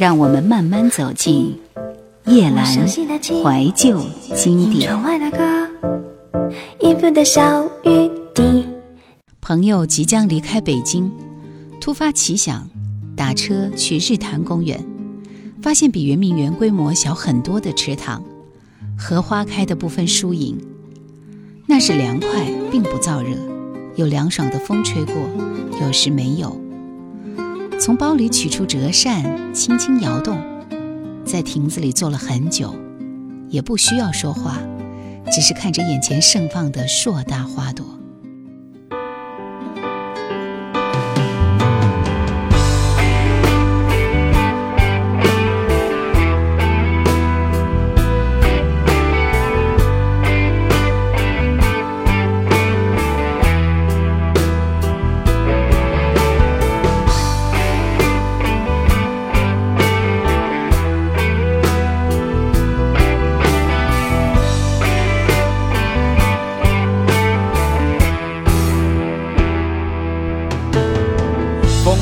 让我们慢慢走进夜阑怀旧经典。朋友即将离开北京，突发奇想，打车去日坛公园，发现比圆明园规模小很多的池塘，荷花开的不分输赢。那是凉快，并不燥热，有凉爽的风吹过，有时没有。从包里取出折扇，轻轻摇动，在亭子里坐了很久，也不需要说话，只是看着眼前盛放的硕大花朵。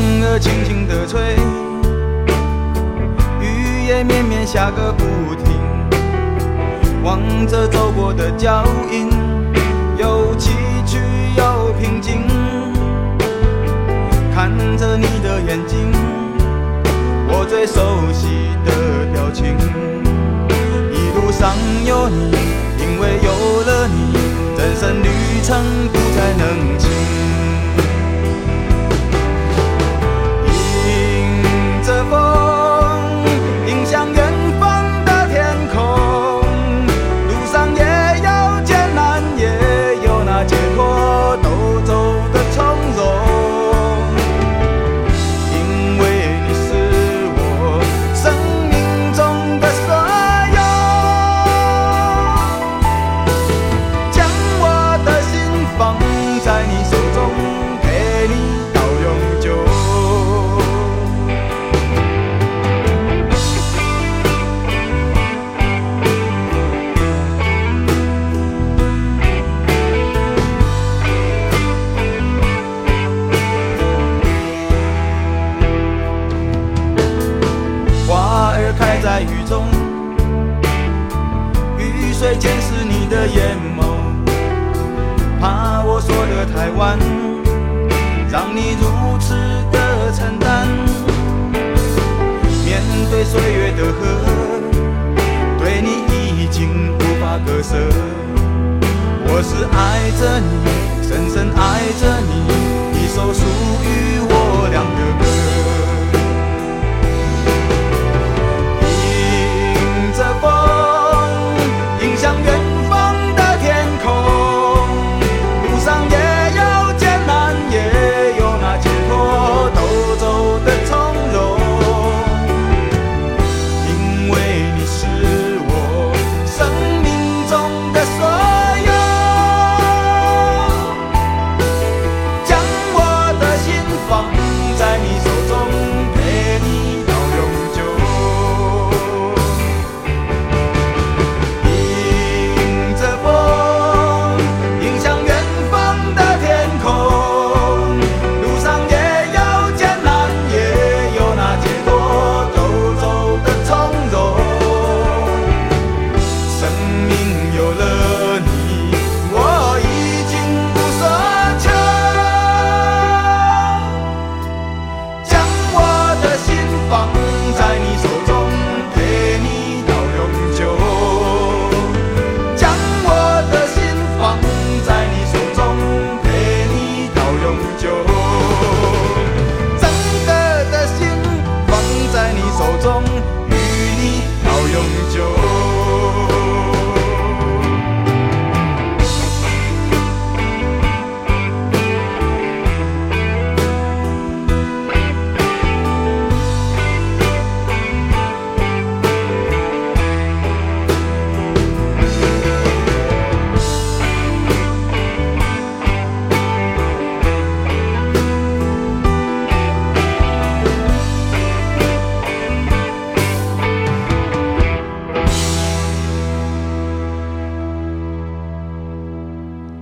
风儿轻轻地吹，雨也绵绵下个不停，望着走过的脚印，有崎岖有平静。看着你的眼睛，我最熟悉的表情。一路上有你，因为有了你，人生旅程不再冷清。在雨中，雨水溅湿你的眼眸，怕我说的太晚，让你如此的承担。面对岁月的河，对你已经无法割舍。我是爱着你，深深爱着你，一首属于我俩的歌。手中与你到永久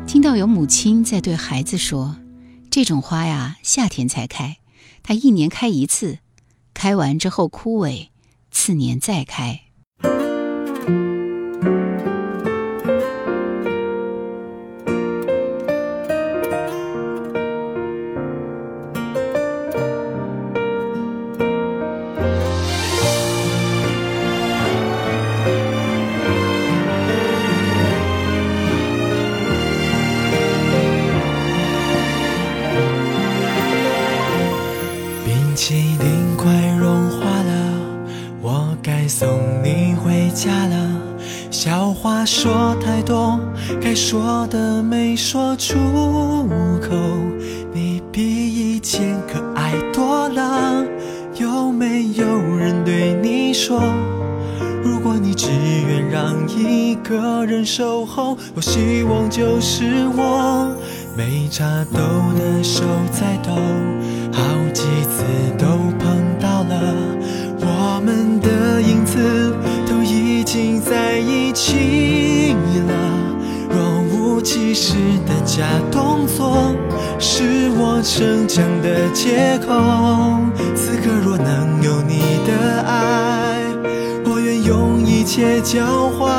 听到有母亲在对孩子说：“这种花呀，夏天才开，它一年开一次，开完之后枯萎，次年再开。冰淇快融化了我该送你回家了。笑话说太多该说的没说出口。你比以前可爱多了。有没有人对你说？如果你只愿让一个人守候我希望就是我。没差都的手在抖。好几次都碰到了，我们的影子都已经在一起了。若无其事的假动作是我逞强的借口。此刻若能有你的爱，我愿用一切交换。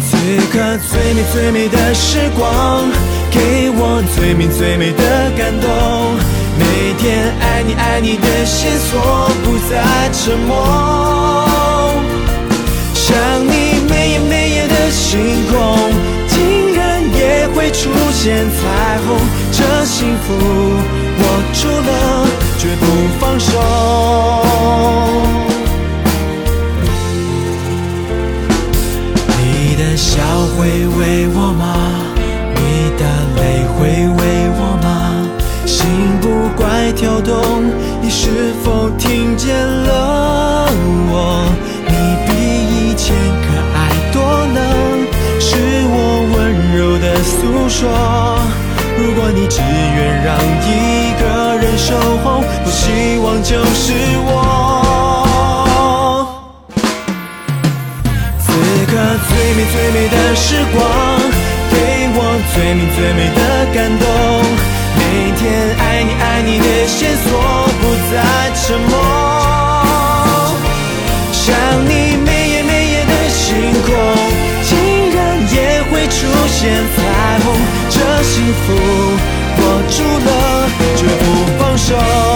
此刻最美最美的时光，给我最美最美的感动。每天爱你爱你的线索，不再沉默。想你每夜每夜的。星空竟然也会出现彩虹，这幸福握住了绝不放手。你的笑会为我吗？动，你是否听见了我？你比以前可爱多了，是我温柔。的诉说，如果你只愿让一个人守候，我希望就是我。此刻最美最美的时光，给我最美最美的感动。每天爱你爱你的线索，不再沉默。想你每夜每夜的星空。竟然也会出现彩虹，这幸福握住了，绝不放手。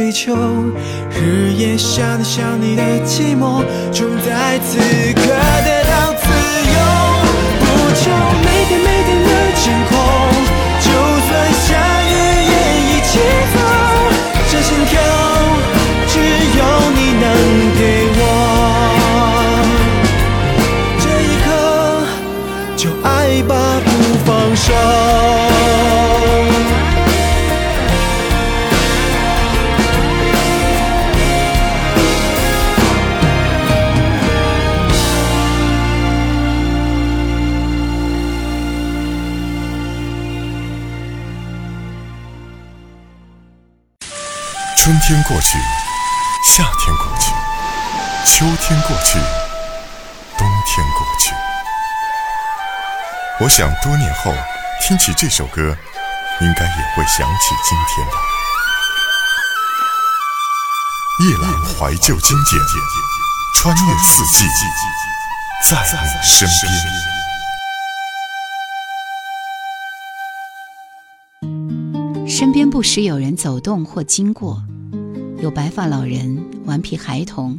追求，日夜想你想你的寂寞，就在此刻。天过去，夏天过去，秋天过去，冬天过去。我想多年后听起这首歌，应该也会想起今天吧。夜阑怀旧经典，穿越四季，在你身边。身边不时有人走动或经过，有白发老人、顽皮孩童、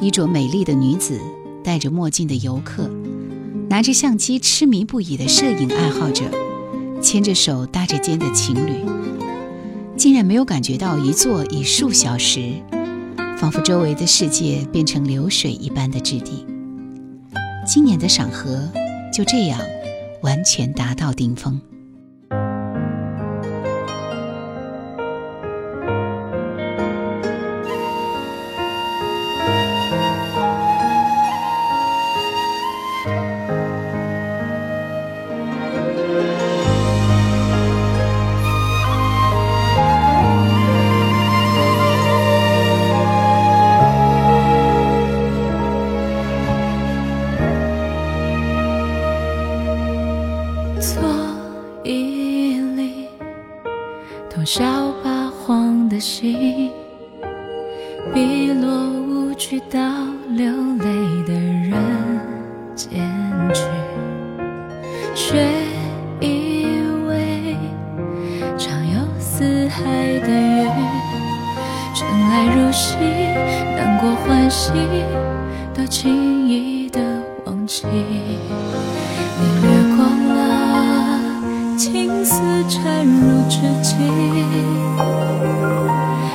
衣着美丽的女子、戴着墨镜的游客、拿着相机痴迷不已的摄影爱好者、牵着手搭着肩的情侣，竟然没有感觉到一坐已数小时，仿佛周围的世界变成流水一般的质地。今年的赏荷就这样完全达到顶峰。笑八荒的心碧落无趣到流泪。缠入指尖，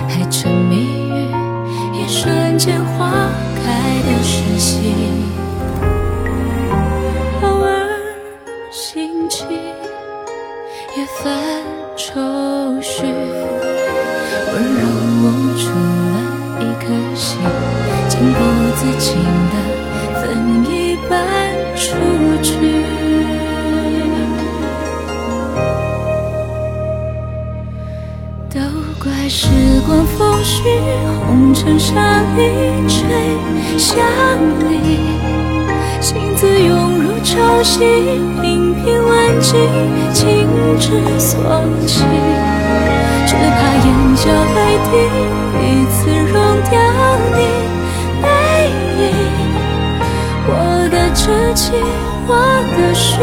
还沉迷于一瞬间花开的时息。偶尔心情，也泛愁绪，温柔捂住了一颗心，情不自禁时光风絮，红尘沙一吹，想你，心字涌入潮汐，频频问尽，情之所起，只怕眼角泪滴，一次融掉你背影。我的痴情，我的誓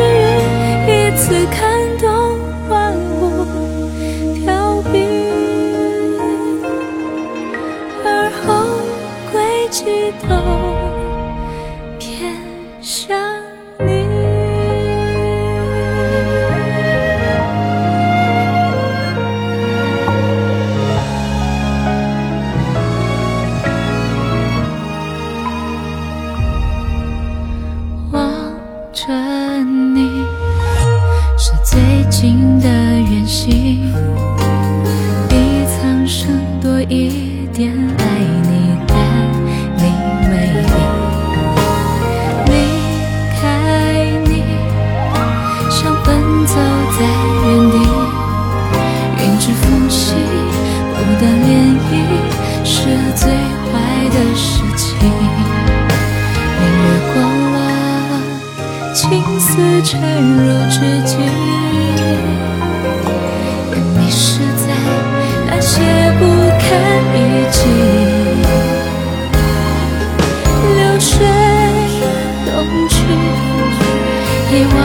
情。你掠过了青丝缠入指尖，也迷失在那些不堪一击。流水东去，一往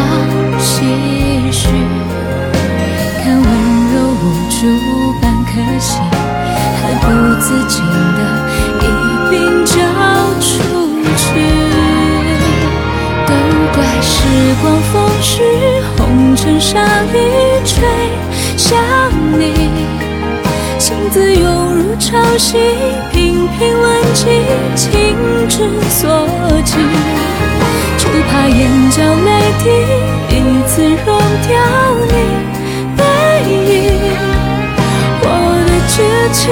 唏嘘，看温柔无助半颗心，还不自禁的沙一吹，想你，心字涌入潮汐，频频问及，情之所起，只怕眼角泪滴，一次融掉你背影。我的痴情，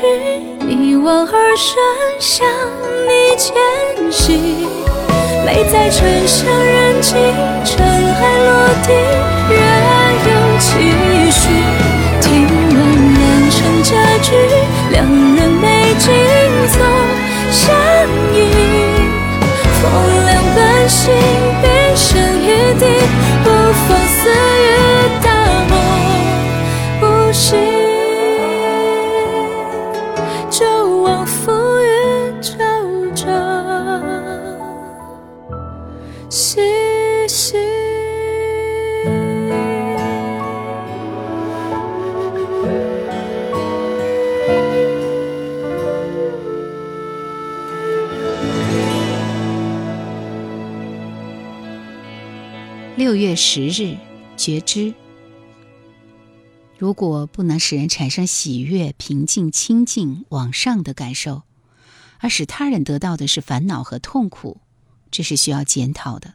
去，一往而深，向你前行。泪在沉香燃尽，尘埃落地，仍有期许。听闻良辰佳句，两人美景总相依。风凉半醒，冰声一地，不放肆六月十日，觉知。如果不能使人产生喜悦、平静、清净、往上的感受，而使他人得到的是烦恼和痛苦，这是需要检讨的。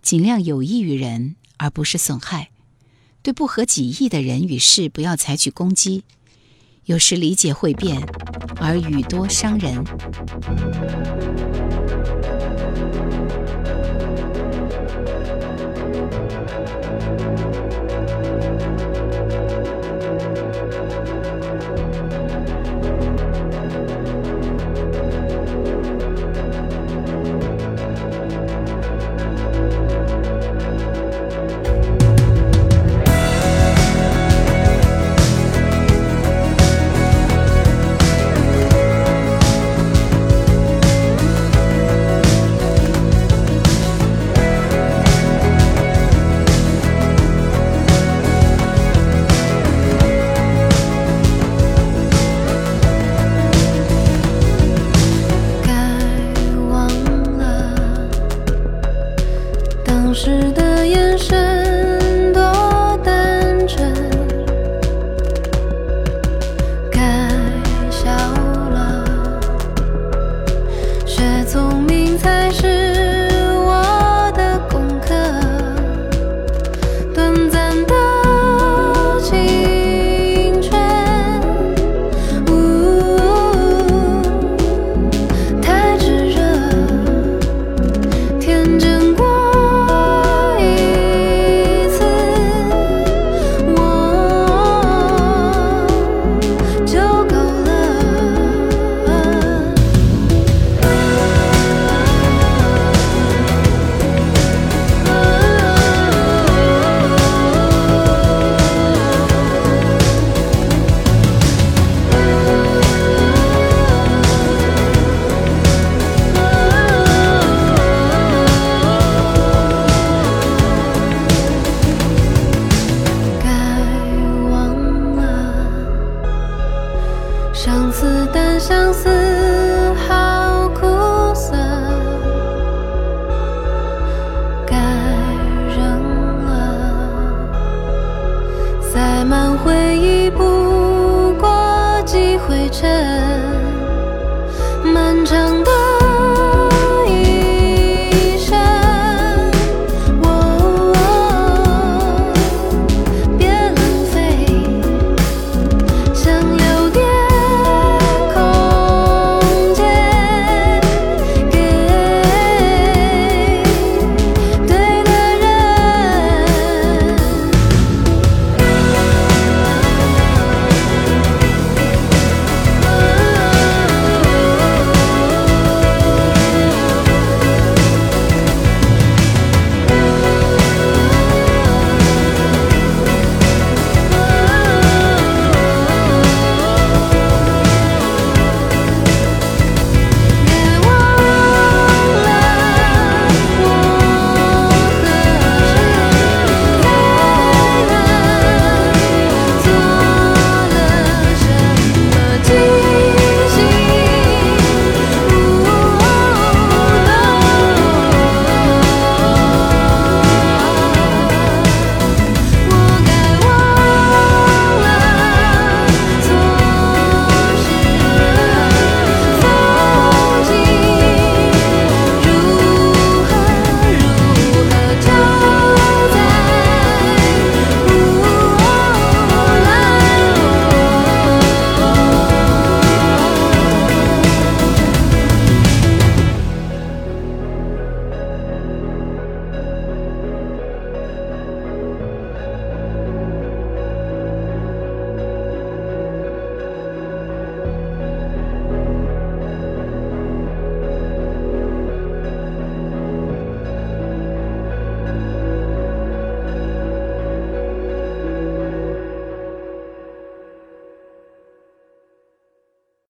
尽量有益于人，而不是损害。对不合己意的人与事，不要采取攻击。有时理解会变，而语多伤人。